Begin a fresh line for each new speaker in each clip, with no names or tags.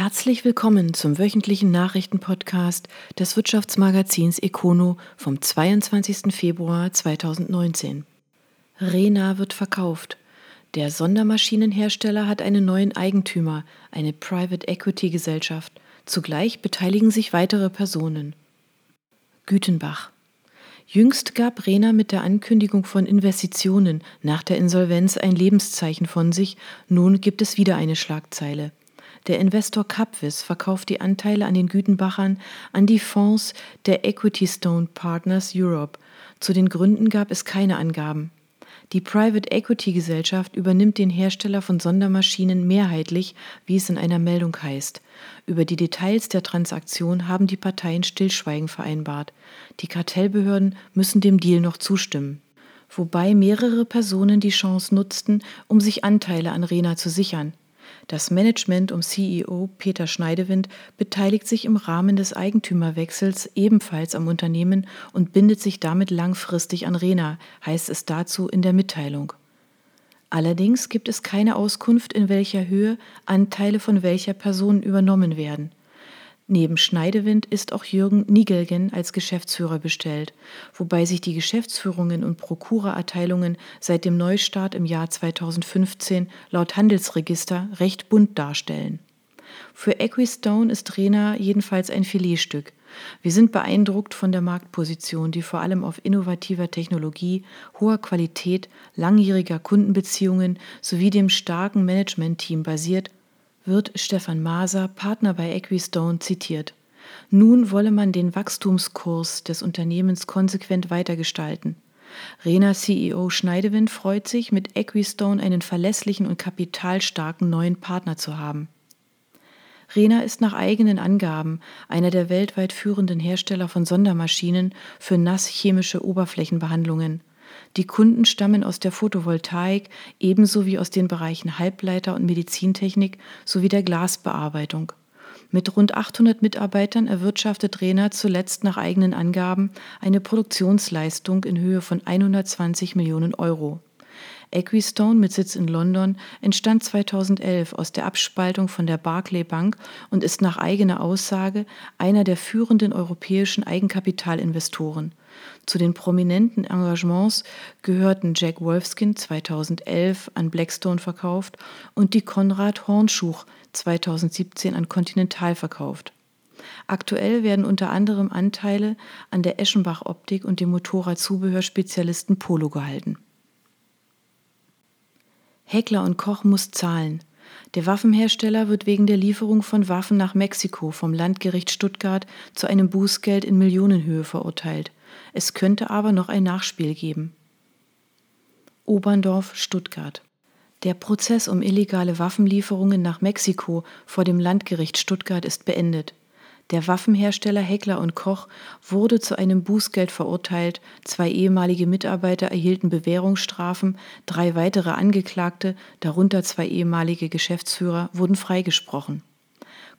Herzlich willkommen zum wöchentlichen Nachrichtenpodcast des Wirtschaftsmagazins Econo vom 22. Februar 2019. Rena wird verkauft. Der Sondermaschinenhersteller hat einen neuen Eigentümer, eine Private Equity Gesellschaft. Zugleich beteiligen sich weitere Personen. Gütenbach. Jüngst gab Rena mit der Ankündigung von Investitionen nach der Insolvenz ein Lebenszeichen von sich, nun gibt es wieder eine Schlagzeile. Der Investor Capvis verkauft die Anteile an den Gütenbachern an die Fonds der Equity Stone Partners Europe. Zu den Gründen gab es keine Angaben. Die Private Equity Gesellschaft übernimmt den Hersteller von Sondermaschinen mehrheitlich, wie es in einer Meldung heißt. Über die Details der Transaktion haben die Parteien Stillschweigen vereinbart. Die Kartellbehörden müssen dem Deal noch zustimmen. Wobei mehrere Personen die Chance nutzten, um sich Anteile an Rena zu sichern. Das Management um CEO Peter Schneidewind beteiligt sich im Rahmen des Eigentümerwechsels ebenfalls am Unternehmen und bindet sich damit langfristig an Rena, heißt es dazu in der Mitteilung. Allerdings gibt es keine Auskunft, in welcher Höhe Anteile von welcher Person übernommen werden. Neben Schneidewind ist auch Jürgen Nigelgen als Geschäftsführer bestellt, wobei sich die Geschäftsführungen und Prokuraerteilungen seit dem Neustart im Jahr 2015 laut Handelsregister recht bunt darstellen. Für Equistone ist Rena jedenfalls ein Filetstück. Wir sind beeindruckt von der Marktposition, die vor allem auf innovativer Technologie, hoher Qualität, langjähriger Kundenbeziehungen sowie dem starken Managementteam basiert wird Stefan Maser, Partner bei Equistone, zitiert. Nun wolle man den Wachstumskurs des Unternehmens konsequent weitergestalten. Rena CEO Schneidewind freut sich, mit Equistone einen verlässlichen und kapitalstarken neuen Partner zu haben. Rena ist nach eigenen Angaben einer der weltweit führenden Hersteller von Sondermaschinen für nasschemische Oberflächenbehandlungen. Die Kunden stammen aus der Photovoltaik ebenso wie aus den Bereichen Halbleiter und Medizintechnik sowie der Glasbearbeitung. Mit rund 800 Mitarbeitern erwirtschaftet Rena zuletzt nach eigenen Angaben eine Produktionsleistung in Höhe von 120 Millionen Euro. Equistone mit Sitz in London entstand 2011 aus der Abspaltung von der Barclay Bank und ist nach eigener Aussage einer der führenden europäischen Eigenkapitalinvestoren. Zu den prominenten Engagements gehörten Jack Wolfskin 2011 an Blackstone verkauft und die Konrad Hornschuch 2017 an Continental verkauft. Aktuell werden unter anderem Anteile an der Eschenbach Optik und dem Motorradzubehörspezialisten Polo gehalten. Heckler und Koch muss zahlen. Der Waffenhersteller wird wegen der Lieferung von Waffen nach Mexiko vom Landgericht Stuttgart zu einem Bußgeld in Millionenhöhe verurteilt. Es könnte aber noch ein Nachspiel geben. Oberndorf, Stuttgart. Der Prozess um illegale Waffenlieferungen nach Mexiko vor dem Landgericht Stuttgart ist beendet. Der Waffenhersteller Heckler und Koch wurde zu einem Bußgeld verurteilt, zwei ehemalige Mitarbeiter erhielten Bewährungsstrafen, drei weitere Angeklagte, darunter zwei ehemalige Geschäftsführer, wurden freigesprochen.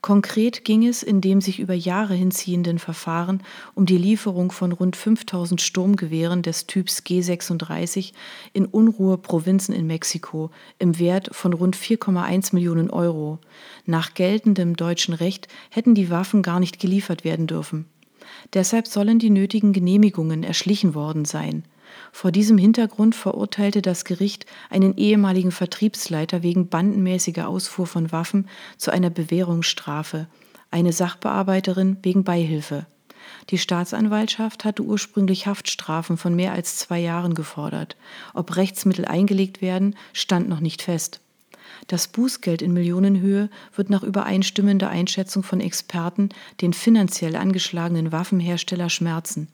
Konkret ging es in dem sich über Jahre hinziehenden Verfahren um die Lieferung von rund 5000 Sturmgewehren des Typs G36 in Unruhe-Provinzen in Mexiko im Wert von rund 4,1 Millionen Euro. Nach geltendem deutschen Recht hätten die Waffen gar nicht geliefert werden dürfen. Deshalb sollen die nötigen Genehmigungen erschlichen worden sein. Vor diesem Hintergrund verurteilte das Gericht einen ehemaligen Vertriebsleiter wegen bandenmäßiger Ausfuhr von Waffen zu einer Bewährungsstrafe, eine Sachbearbeiterin wegen Beihilfe. Die Staatsanwaltschaft hatte ursprünglich Haftstrafen von mehr als zwei Jahren gefordert. Ob Rechtsmittel eingelegt werden, stand noch nicht fest. Das Bußgeld in Millionenhöhe wird nach übereinstimmender Einschätzung von Experten den finanziell angeschlagenen Waffenhersteller schmerzen.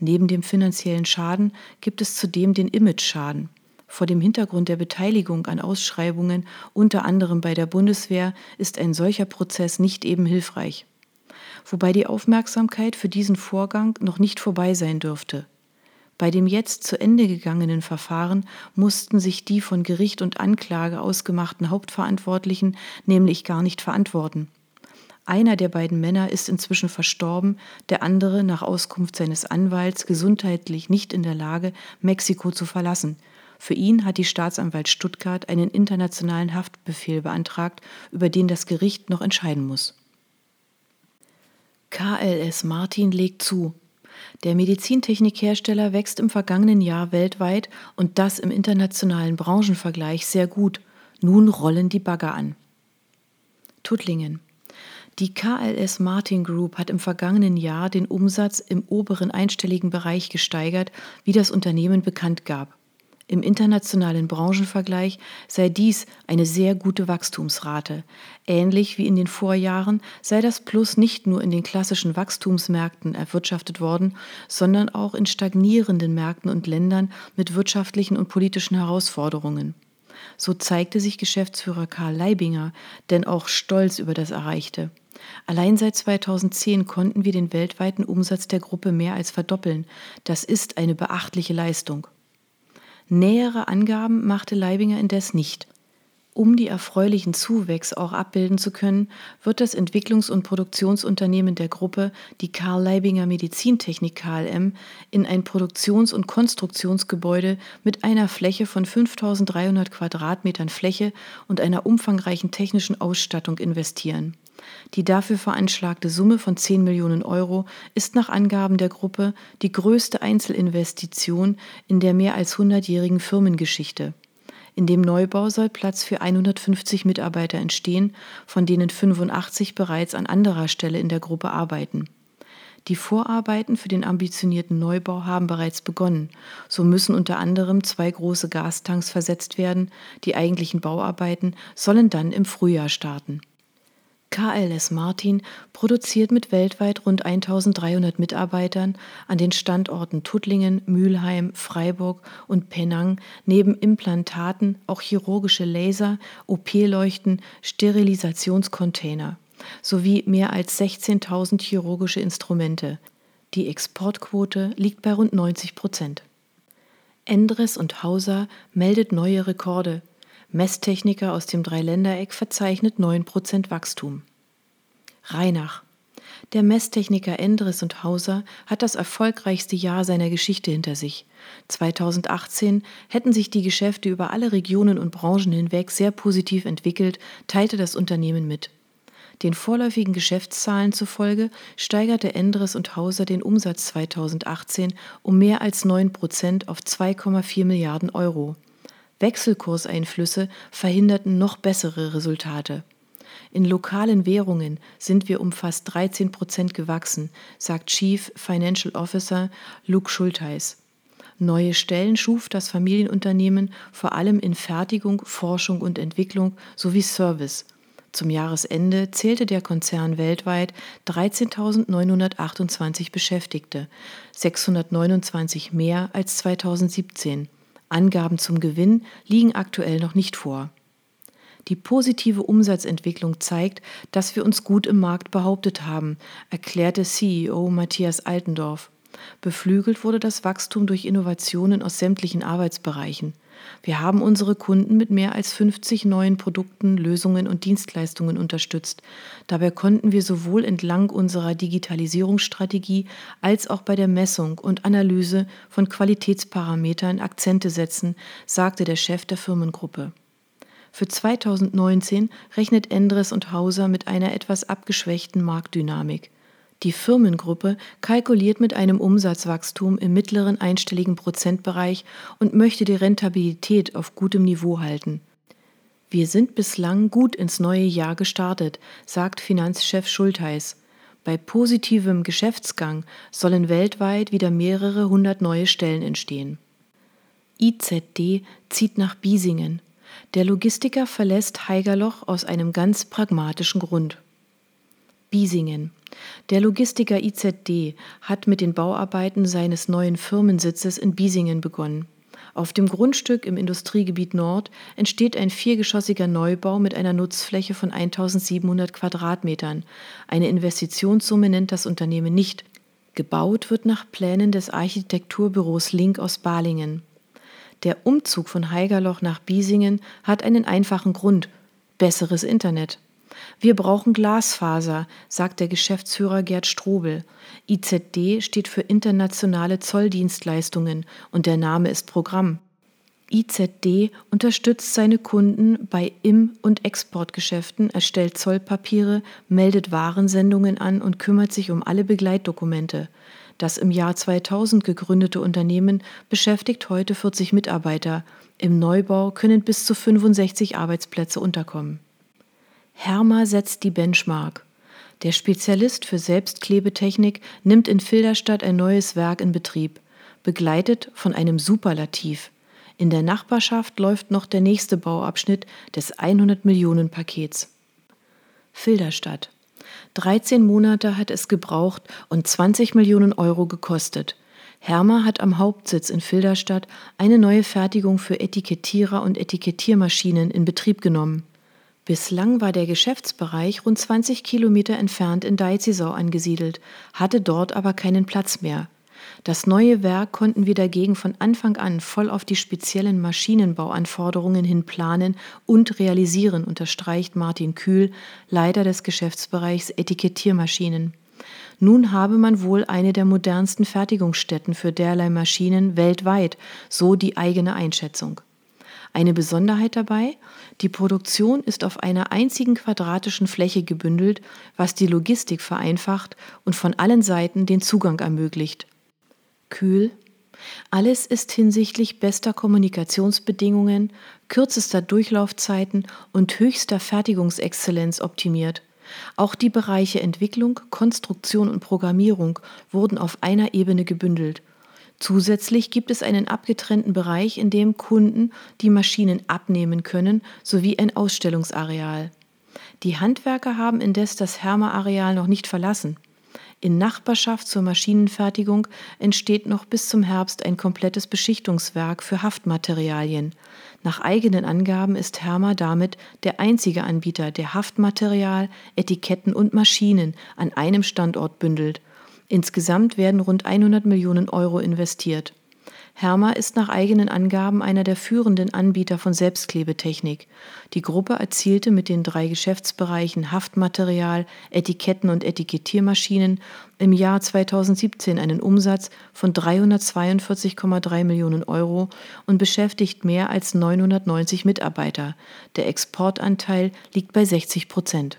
Neben dem finanziellen Schaden gibt es zudem den Image-Schaden. Vor dem Hintergrund der Beteiligung an Ausschreibungen, unter anderem bei der Bundeswehr, ist ein solcher Prozess nicht eben hilfreich. Wobei die Aufmerksamkeit für diesen Vorgang noch nicht vorbei sein dürfte. Bei dem jetzt zu Ende gegangenen Verfahren mussten sich die von Gericht und Anklage ausgemachten Hauptverantwortlichen nämlich gar nicht verantworten. Einer der beiden Männer ist inzwischen verstorben, der andere nach Auskunft seines Anwalts gesundheitlich nicht in der Lage, Mexiko zu verlassen. Für ihn hat die Staatsanwalt Stuttgart einen internationalen Haftbefehl beantragt, über den das Gericht noch entscheiden muss. KLS Martin legt zu. Der Medizintechnikhersteller wächst im vergangenen Jahr weltweit und das im internationalen Branchenvergleich sehr gut. Nun rollen die Bagger an. Tuttlingen. Die KLS Martin Group hat im vergangenen Jahr den Umsatz im oberen einstelligen Bereich gesteigert, wie das Unternehmen bekannt gab. Im internationalen Branchenvergleich sei dies eine sehr gute Wachstumsrate. Ähnlich wie in den Vorjahren sei das Plus nicht nur in den klassischen Wachstumsmärkten erwirtschaftet worden, sondern auch in stagnierenden Märkten und Ländern mit wirtschaftlichen und politischen Herausforderungen. So zeigte sich Geschäftsführer Karl Leibinger denn auch stolz über das Erreichte. Allein seit 2010 konnten wir den weltweiten Umsatz der Gruppe mehr als verdoppeln. Das ist eine beachtliche Leistung. Nähere Angaben machte Leibinger indes nicht. Um die erfreulichen Zuwächse auch abbilden zu können, wird das Entwicklungs- und Produktionsunternehmen der Gruppe, die Karl Leibinger Medizintechnik KLM, in ein Produktions- und Konstruktionsgebäude mit einer Fläche von 5300 Quadratmetern Fläche und einer umfangreichen technischen Ausstattung investieren. Die dafür veranschlagte Summe von 10 Millionen Euro ist nach Angaben der Gruppe die größte Einzelinvestition in der mehr als 100-jährigen Firmengeschichte. In dem Neubau soll Platz für 150 Mitarbeiter entstehen, von denen 85 bereits an anderer Stelle in der Gruppe arbeiten. Die Vorarbeiten für den ambitionierten Neubau haben bereits begonnen. So müssen unter anderem zwei große Gastanks versetzt werden. Die eigentlichen Bauarbeiten sollen dann im Frühjahr starten. KLS Martin produziert mit weltweit rund 1300 Mitarbeitern an den Standorten Tuttlingen, Mülheim, Freiburg und Penang neben Implantaten auch chirurgische Laser, OP-Leuchten, Sterilisationscontainer sowie mehr als 16.000 chirurgische Instrumente. Die Exportquote liegt bei rund 90 Prozent. Endres und Hauser meldet neue Rekorde. Messtechniker aus dem Dreiländereck verzeichnet 9% Wachstum. Rheinach. Der Messtechniker Endres und Hauser hat das erfolgreichste Jahr seiner Geschichte hinter sich. 2018 hätten sich die Geschäfte über alle Regionen und Branchen hinweg sehr positiv entwickelt, teilte das Unternehmen mit. Den vorläufigen Geschäftszahlen zufolge steigerte Endres und Hauser den Umsatz 2018 um mehr als 9 Prozent auf 2,4 Milliarden Euro. Wechselkurseinflüsse verhinderten noch bessere Resultate. In lokalen Währungen sind wir um fast 13 Prozent gewachsen, sagt Chief Financial Officer Luke Schultheis. Neue Stellen schuf das Familienunternehmen vor allem in Fertigung, Forschung und Entwicklung sowie Service. Zum Jahresende zählte der Konzern weltweit 13.928 Beschäftigte, 629 mehr als 2017. Angaben zum Gewinn liegen aktuell noch nicht vor. Die positive Umsatzentwicklung zeigt, dass wir uns gut im Markt behauptet haben, erklärte CEO Matthias Altendorf. Beflügelt wurde das Wachstum durch Innovationen aus sämtlichen Arbeitsbereichen. Wir haben unsere Kunden mit mehr als 50 neuen Produkten, Lösungen und Dienstleistungen unterstützt. Dabei konnten wir sowohl entlang unserer Digitalisierungsstrategie als auch bei der Messung und Analyse von Qualitätsparametern Akzente setzen, sagte der Chef der Firmengruppe. Für 2019 rechnet Endres und Hauser mit einer etwas abgeschwächten Marktdynamik. Die Firmengruppe kalkuliert mit einem Umsatzwachstum im mittleren einstelligen Prozentbereich und möchte die Rentabilität auf gutem Niveau halten. Wir sind bislang gut ins neue Jahr gestartet, sagt Finanzchef Schultheiß. Bei positivem Geschäftsgang sollen weltweit wieder mehrere hundert neue Stellen entstehen. IZD zieht nach Biesingen. Der Logistiker verlässt Haigerloch aus einem ganz pragmatischen Grund. Biesingen. Der Logistiker IZD hat mit den Bauarbeiten seines neuen Firmensitzes in Biesingen begonnen. Auf dem Grundstück im Industriegebiet Nord entsteht ein viergeschossiger Neubau mit einer Nutzfläche von 1700 Quadratmetern. Eine Investitionssumme nennt das Unternehmen nicht. Gebaut wird nach Plänen des Architekturbüros Link aus Balingen. Der Umzug von Haigerloch nach Biesingen hat einen einfachen Grund besseres Internet. Wir brauchen Glasfaser, sagt der Geschäftsführer Gerd Strobel. IZD steht für internationale Zolldienstleistungen und der Name ist Programm. IZD unterstützt seine Kunden bei Im- und Exportgeschäften, erstellt Zollpapiere, meldet Warensendungen an und kümmert sich um alle Begleitdokumente. Das im Jahr 2000 gegründete Unternehmen beschäftigt heute 40 Mitarbeiter. Im Neubau können bis zu 65 Arbeitsplätze unterkommen. Herma setzt die Benchmark. Der Spezialist für Selbstklebetechnik nimmt in Filderstadt ein neues Werk in Betrieb, begleitet von einem Superlativ. In der Nachbarschaft läuft noch der nächste Bauabschnitt des 100 Millionen Pakets. Filderstadt. 13 Monate hat es gebraucht und 20 Millionen Euro gekostet. Hermer hat am Hauptsitz in Filderstadt eine neue Fertigung für Etikettierer und Etikettiermaschinen in Betrieb genommen. Bislang war der Geschäftsbereich rund 20 Kilometer entfernt in Deizisau angesiedelt, hatte dort aber keinen Platz mehr. Das neue Werk konnten wir dagegen von Anfang an voll auf die speziellen Maschinenbauanforderungen hin planen und realisieren, unterstreicht Martin Kühl, Leiter des Geschäftsbereichs Etikettiermaschinen. Nun habe man wohl eine der modernsten Fertigungsstätten für derlei Maschinen weltweit, so die eigene Einschätzung. Eine Besonderheit dabei, die Produktion ist auf einer einzigen quadratischen Fläche gebündelt, was die Logistik vereinfacht und von allen Seiten den Zugang ermöglicht kühl. Alles ist hinsichtlich bester Kommunikationsbedingungen, kürzester Durchlaufzeiten und höchster Fertigungsexzellenz optimiert. Auch die Bereiche Entwicklung, Konstruktion und Programmierung wurden auf einer Ebene gebündelt. Zusätzlich gibt es einen abgetrennten Bereich, in dem Kunden die Maschinen abnehmen können, sowie ein Ausstellungsareal. Die Handwerker haben indes das Hermer-Areal noch nicht verlassen. In Nachbarschaft zur Maschinenfertigung entsteht noch bis zum Herbst ein komplettes Beschichtungswerk für Haftmaterialien. Nach eigenen Angaben ist Hermer damit der einzige Anbieter, der Haftmaterial, Etiketten und Maschinen an einem Standort bündelt. Insgesamt werden rund 100 Millionen Euro investiert. Herma ist nach eigenen Angaben einer der führenden Anbieter von Selbstklebetechnik. Die Gruppe erzielte mit den drei Geschäftsbereichen Haftmaterial, Etiketten und Etikettiermaschinen im Jahr 2017 einen Umsatz von 342,3 Millionen Euro und beschäftigt mehr als 990 Mitarbeiter. Der Exportanteil liegt bei 60 Prozent.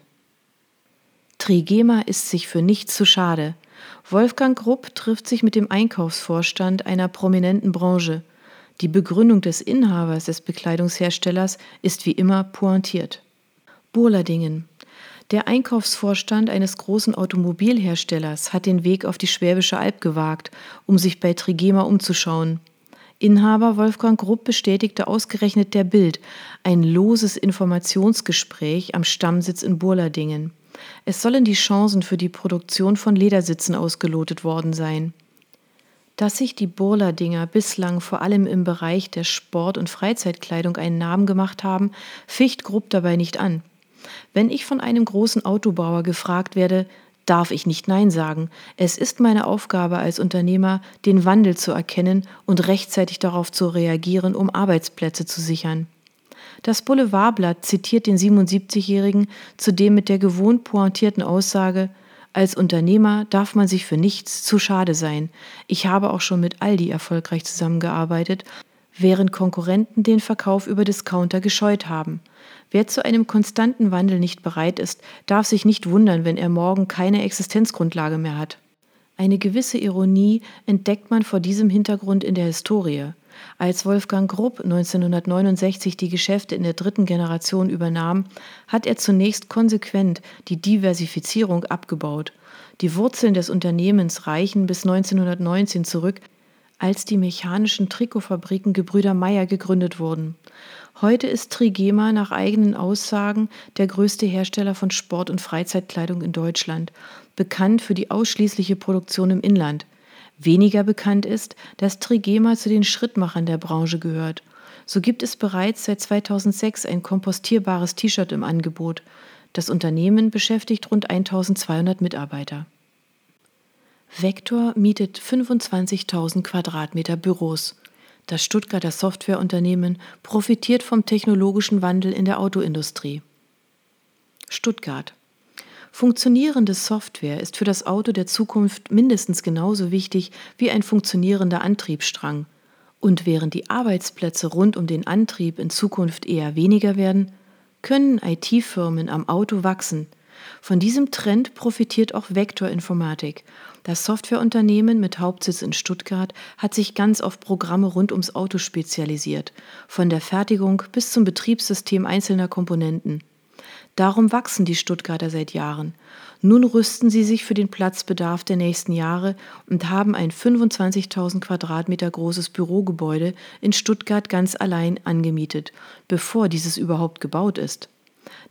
Trigema ist sich für nichts zu schade. Wolfgang Grupp trifft sich mit dem Einkaufsvorstand einer prominenten Branche. Die Begründung des Inhabers des Bekleidungsherstellers ist wie immer pointiert. Burladingen. Der Einkaufsvorstand eines großen Automobilherstellers hat den Weg auf die Schwäbische Alb gewagt, um sich bei Trigema umzuschauen. Inhaber Wolfgang Grupp bestätigte ausgerechnet der Bild ein loses Informationsgespräch am Stammsitz in Burladingen. Es sollen die Chancen für die Produktion von Ledersitzen ausgelotet worden sein. Dass sich die Burlerdinger bislang vor allem im Bereich der Sport- und Freizeitkleidung einen Namen gemacht haben, ficht Grupp dabei nicht an. Wenn ich von einem großen Autobauer gefragt werde, darf ich nicht Nein sagen. Es ist meine Aufgabe als Unternehmer, den Wandel zu erkennen und rechtzeitig darauf zu reagieren, um Arbeitsplätze zu sichern. Das Boulevardblatt zitiert den 77-Jährigen zudem mit der gewohnt pointierten Aussage, als Unternehmer darf man sich für nichts zu schade sein. Ich habe auch schon mit Aldi erfolgreich zusammengearbeitet, während Konkurrenten den Verkauf über Discounter gescheut haben. Wer zu einem konstanten Wandel nicht bereit ist, darf sich nicht wundern, wenn er morgen keine Existenzgrundlage mehr hat. Eine gewisse Ironie entdeckt man vor diesem Hintergrund in der Historie. Als Wolfgang Grupp 1969 die Geschäfte in der dritten Generation übernahm, hat er zunächst konsequent die Diversifizierung abgebaut. Die Wurzeln des Unternehmens reichen bis 1919 zurück, als die mechanischen Trikotfabriken Gebrüder Meyer gegründet wurden. Heute ist Trigema nach eigenen Aussagen der größte Hersteller von Sport- und Freizeitkleidung in Deutschland, bekannt für die ausschließliche Produktion im Inland. Weniger bekannt ist, dass Trigema zu den Schrittmachern der Branche gehört. So gibt es bereits seit 2006 ein kompostierbares T-Shirt im Angebot. Das Unternehmen beschäftigt rund 1200 Mitarbeiter. Vector mietet 25.000 Quadratmeter Büros. Das Stuttgarter Softwareunternehmen profitiert vom technologischen Wandel in der Autoindustrie. Stuttgart. Funktionierende Software ist für das Auto der Zukunft mindestens genauso wichtig wie ein funktionierender Antriebsstrang. Und während die Arbeitsplätze rund um den Antrieb in Zukunft eher weniger werden, können IT-Firmen am Auto wachsen. Von diesem Trend profitiert auch Vector Informatik. Das Softwareunternehmen mit Hauptsitz in Stuttgart hat sich ganz auf Programme rund ums Auto spezialisiert, von der Fertigung bis zum Betriebssystem einzelner Komponenten. Darum wachsen die Stuttgarter seit Jahren. Nun rüsten sie sich für den Platzbedarf der nächsten Jahre und haben ein 25.000 Quadratmeter großes Bürogebäude in Stuttgart ganz allein angemietet, bevor dieses überhaupt gebaut ist.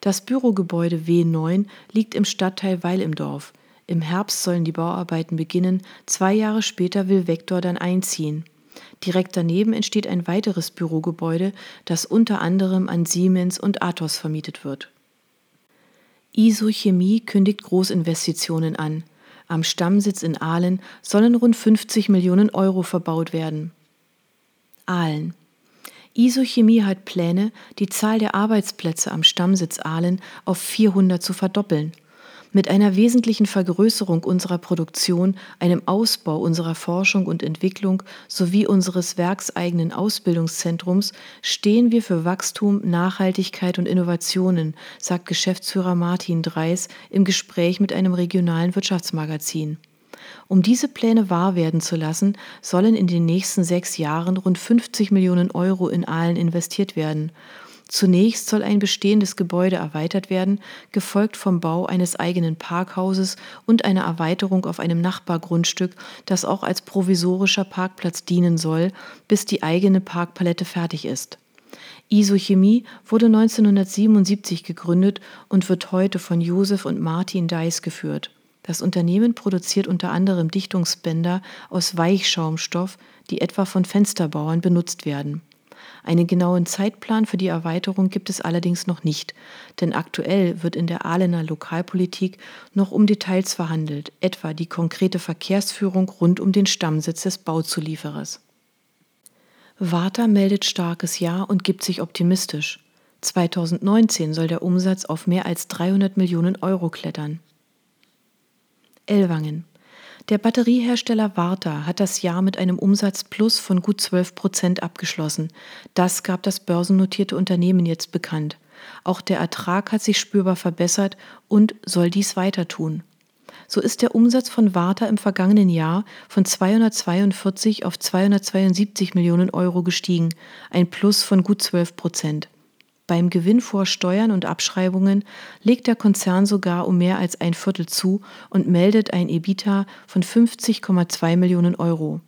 Das Bürogebäude W9 liegt im Stadtteil Weil im Dorf. Im Herbst sollen die Bauarbeiten beginnen, zwei Jahre später will Vector dann einziehen. Direkt daneben entsteht ein weiteres Bürogebäude, das unter anderem an Siemens und Athos vermietet wird. Isochemie kündigt Großinvestitionen an. Am Stammsitz in Aalen sollen rund 50 Millionen Euro verbaut werden. Aalen. Isochemie hat Pläne, die Zahl der Arbeitsplätze am Stammsitz Aalen auf 400 zu verdoppeln mit einer wesentlichen Vergrößerung unserer Produktion, einem Ausbau unserer Forschung und Entwicklung sowie unseres werkseigenen Ausbildungszentrums stehen wir für Wachstum, Nachhaltigkeit und Innovationen, sagt Geschäftsführer Martin Dreis im Gespräch mit einem regionalen Wirtschaftsmagazin. Um diese Pläne wahr werden zu lassen, sollen in den nächsten sechs Jahren rund 50 Millionen Euro in Aalen investiert werden. Zunächst soll ein bestehendes Gebäude erweitert werden, gefolgt vom Bau eines eigenen Parkhauses und einer Erweiterung auf einem Nachbargrundstück, das auch als provisorischer Parkplatz dienen soll, bis die eigene Parkpalette fertig ist. Isochemie wurde 1977 gegründet und wird heute von Josef und Martin Deiss geführt. Das Unternehmen produziert unter anderem Dichtungsbänder aus Weichschaumstoff, die etwa von Fensterbauern benutzt werden. Einen genauen Zeitplan für die Erweiterung gibt es allerdings noch nicht, denn aktuell wird in der Ahlener Lokalpolitik noch um Details verhandelt, etwa die konkrete Verkehrsführung rund um den Stammsitz des Bauzulieferers. Warta meldet starkes Jahr und gibt sich optimistisch. 2019 soll der Umsatz auf mehr als 300 Millionen Euro klettern. Ellwangen. Der Batteriehersteller Warta hat das Jahr mit einem Umsatzplus von gut 12 Prozent abgeschlossen. Das gab das börsennotierte Unternehmen jetzt bekannt. Auch der Ertrag hat sich spürbar verbessert und soll dies weiter tun. So ist der Umsatz von Warta im vergangenen Jahr von 242 auf 272 Millionen Euro gestiegen, ein Plus von gut 12 Prozent. Beim Gewinn vor Steuern und Abschreibungen legt der Konzern sogar um mehr als ein Viertel zu und meldet ein EBITDA von 50,2 Millionen Euro.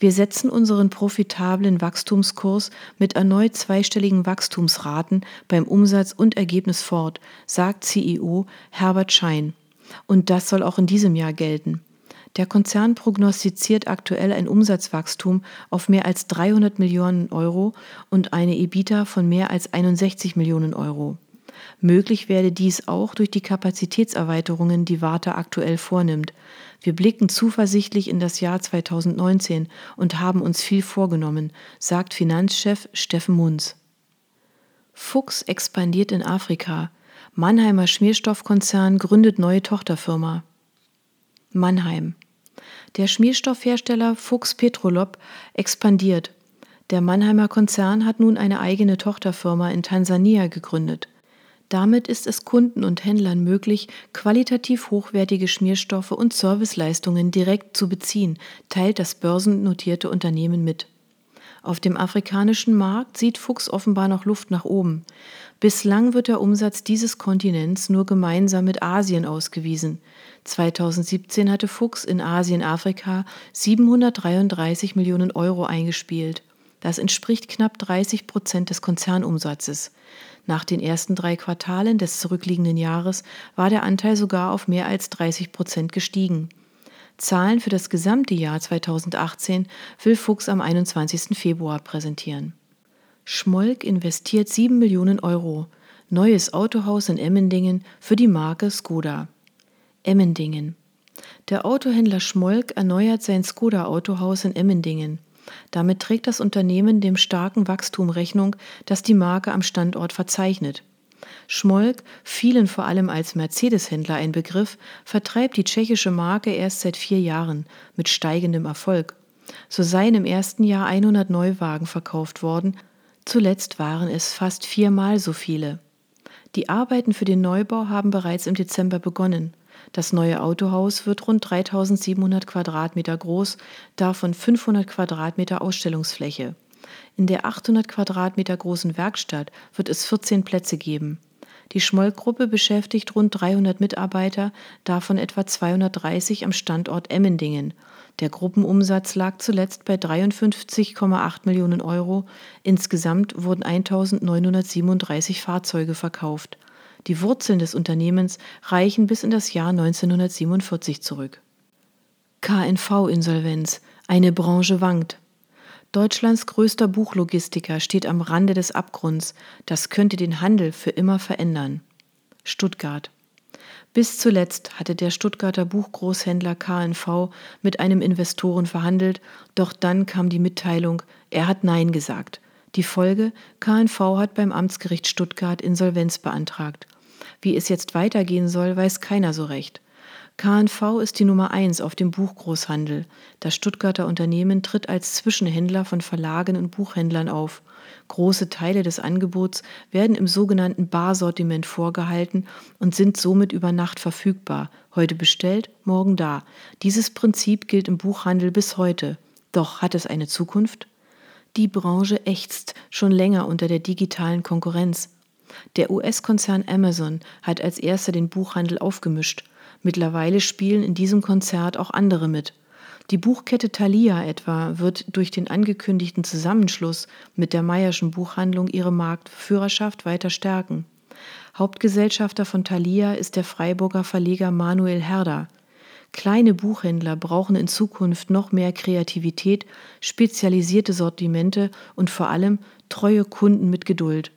Wir setzen unseren profitablen Wachstumskurs mit erneut zweistelligen Wachstumsraten beim Umsatz und Ergebnis fort, sagt CEO Herbert Schein. Und das soll auch in diesem Jahr gelten. Der Konzern prognostiziert aktuell ein Umsatzwachstum auf mehr als 300 Millionen Euro und eine EBITDA von mehr als 61 Millionen Euro. Möglich werde dies auch durch die Kapazitätserweiterungen, die Warta aktuell vornimmt. Wir blicken zuversichtlich in das Jahr 2019 und haben uns viel vorgenommen, sagt Finanzchef Steffen Munz. Fuchs expandiert in Afrika. Mannheimer Schmierstoffkonzern gründet neue Tochterfirma. Mannheim. Der Schmierstoffhersteller Fuchs Petrolop expandiert. Der Mannheimer Konzern hat nun eine eigene Tochterfirma in Tansania gegründet. Damit ist es Kunden und Händlern möglich, qualitativ hochwertige Schmierstoffe und Serviceleistungen direkt zu beziehen, teilt das börsennotierte Unternehmen mit. Auf dem afrikanischen Markt sieht Fuchs offenbar noch Luft nach oben. Bislang wird der Umsatz dieses Kontinents nur gemeinsam mit Asien ausgewiesen. 2017 hatte Fuchs in Asien-Afrika 733 Millionen Euro eingespielt. Das entspricht knapp 30 Prozent des Konzernumsatzes. Nach den ersten drei Quartalen des zurückliegenden Jahres war der Anteil sogar auf mehr als 30 Prozent gestiegen. Zahlen für das gesamte Jahr 2018 will Fuchs am 21. Februar präsentieren. Schmolk investiert 7 Millionen Euro. Neues Autohaus in Emmendingen für die Marke Skoda. Emmendingen. Der Autohändler Schmolk erneuert sein Skoda Autohaus in Emmendingen. Damit trägt das Unternehmen dem starken Wachstum Rechnung, das die Marke am Standort verzeichnet. Schmolk, vielen vor allem als Mercedes-Händler ein Begriff, vertreibt die tschechische Marke erst seit vier Jahren mit steigendem Erfolg. So seien im ersten Jahr 100 Neuwagen verkauft worden, zuletzt waren es fast viermal so viele. Die Arbeiten für den Neubau haben bereits im Dezember begonnen. Das neue Autohaus wird rund 3700 Quadratmeter groß, davon 500 Quadratmeter Ausstellungsfläche. In der 800 Quadratmeter großen Werkstatt wird es 14 Plätze geben. Die Schmoll-Gruppe beschäftigt rund 300 Mitarbeiter, davon etwa 230 am Standort Emmendingen. Der Gruppenumsatz lag zuletzt bei 53,8 Millionen Euro. Insgesamt wurden 1937 Fahrzeuge verkauft. Die Wurzeln des Unternehmens reichen bis in das Jahr 1947 zurück. KNV-Insolvenz. Eine Branche wankt. Deutschlands größter Buchlogistiker steht am Rande des Abgrunds. Das könnte den Handel für immer verändern. Stuttgart. Bis zuletzt hatte der Stuttgarter Buchgroßhändler KNV mit einem Investoren verhandelt, doch dann kam die Mitteilung, er hat Nein gesagt. Die Folge, KNV hat beim Amtsgericht Stuttgart Insolvenz beantragt. Wie es jetzt weitergehen soll, weiß keiner so recht. KNV ist die Nummer eins auf dem Buchgroßhandel. Das Stuttgarter Unternehmen tritt als Zwischenhändler von Verlagen und Buchhändlern auf. Große Teile des Angebots werden im sogenannten Barsortiment vorgehalten und sind somit über Nacht verfügbar. Heute bestellt, morgen da. Dieses Prinzip gilt im Buchhandel bis heute. Doch hat es eine Zukunft? Die Branche ächzt schon länger unter der digitalen Konkurrenz. Der US-Konzern Amazon hat als erster den Buchhandel aufgemischt. Mittlerweile spielen in diesem Konzert auch andere mit. Die Buchkette Thalia etwa wird durch den angekündigten Zusammenschluss mit der Meyerschen Buchhandlung ihre Marktführerschaft weiter stärken. Hauptgesellschafter von Thalia ist der Freiburger Verleger Manuel Herder. Kleine Buchhändler brauchen in Zukunft noch mehr Kreativität, spezialisierte Sortimente und vor allem treue Kunden mit Geduld.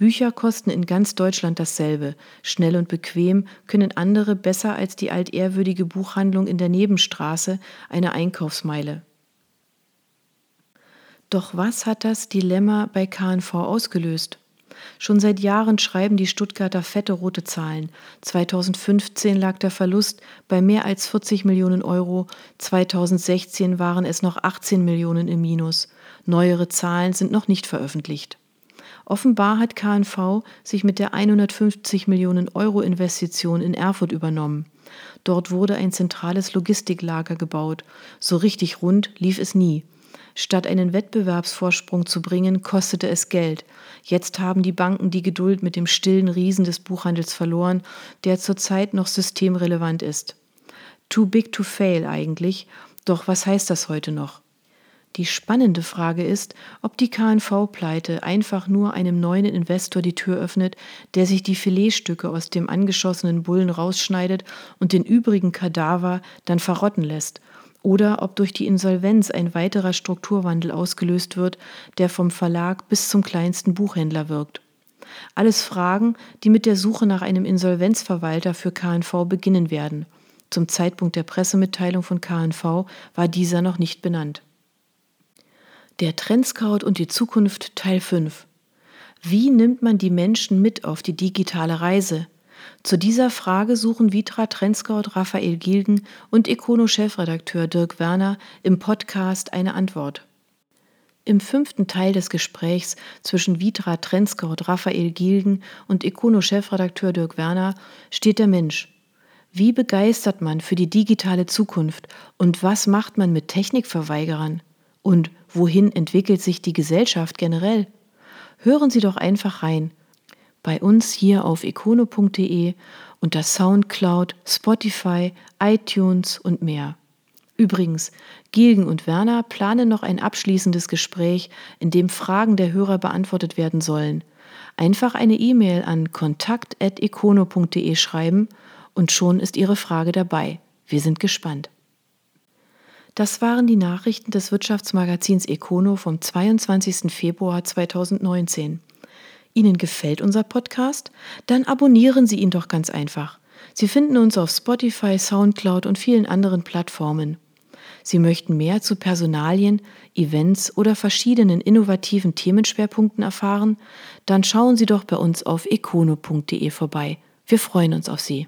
Bücher kosten in ganz Deutschland dasselbe. Schnell und bequem können andere besser als die altehrwürdige Buchhandlung in der Nebenstraße eine Einkaufsmeile. Doch was hat das Dilemma bei KNV ausgelöst? Schon seit Jahren schreiben die Stuttgarter fette rote Zahlen. 2015 lag der Verlust bei mehr als 40 Millionen Euro, 2016 waren es noch 18 Millionen im Minus. Neuere Zahlen sind noch nicht veröffentlicht. Offenbar hat KNV sich mit der 150 Millionen Euro Investition in Erfurt übernommen. Dort wurde ein zentrales Logistiklager gebaut. So richtig rund lief es nie. Statt einen Wettbewerbsvorsprung zu bringen, kostete es Geld. Jetzt haben die Banken die Geduld mit dem stillen Riesen des Buchhandels verloren, der zurzeit noch systemrelevant ist. Too big to fail eigentlich, doch was heißt das heute noch? Die spannende Frage ist, ob die KNV-Pleite einfach nur einem neuen Investor die Tür öffnet, der sich die Filetstücke aus dem angeschossenen Bullen rausschneidet und den übrigen Kadaver dann verrotten lässt, oder ob durch die Insolvenz ein weiterer Strukturwandel ausgelöst wird, der vom Verlag bis zum kleinsten Buchhändler wirkt. Alles Fragen, die mit der Suche nach einem Insolvenzverwalter für KNV beginnen werden. Zum Zeitpunkt der Pressemitteilung von KNV war dieser noch nicht benannt. Der Trendscout und die Zukunft Teil 5. Wie nimmt man die Menschen mit auf die digitale Reise? Zu dieser Frage suchen Vitra Trendscout Raphael Gilgen und Econo-Chefredakteur Dirk Werner im Podcast eine Antwort. Im fünften Teil des Gesprächs zwischen Vitra Trendscout Raphael Gilgen und Econo-Chefredakteur Dirk Werner steht der Mensch. Wie begeistert man für die digitale Zukunft und was macht man mit Technikverweigerern? Und wohin entwickelt sich die Gesellschaft generell? Hören Sie doch einfach rein. Bei uns hier auf ikono.de unter Soundcloud, Spotify, iTunes und mehr. Übrigens, Gilgen und Werner planen noch ein abschließendes Gespräch, in dem Fragen der Hörer beantwortet werden sollen. Einfach eine E-Mail an kontakt.econo.de schreiben und schon ist Ihre Frage dabei. Wir sind gespannt. Das waren die Nachrichten des Wirtschaftsmagazins Econo vom 22. Februar 2019. Ihnen gefällt unser Podcast? Dann abonnieren Sie ihn doch ganz einfach. Sie finden uns auf Spotify, SoundCloud und vielen anderen Plattformen. Sie möchten mehr zu Personalien, Events oder verschiedenen innovativen Themenschwerpunkten erfahren? Dann schauen Sie doch bei uns auf econo.de vorbei. Wir freuen uns auf Sie.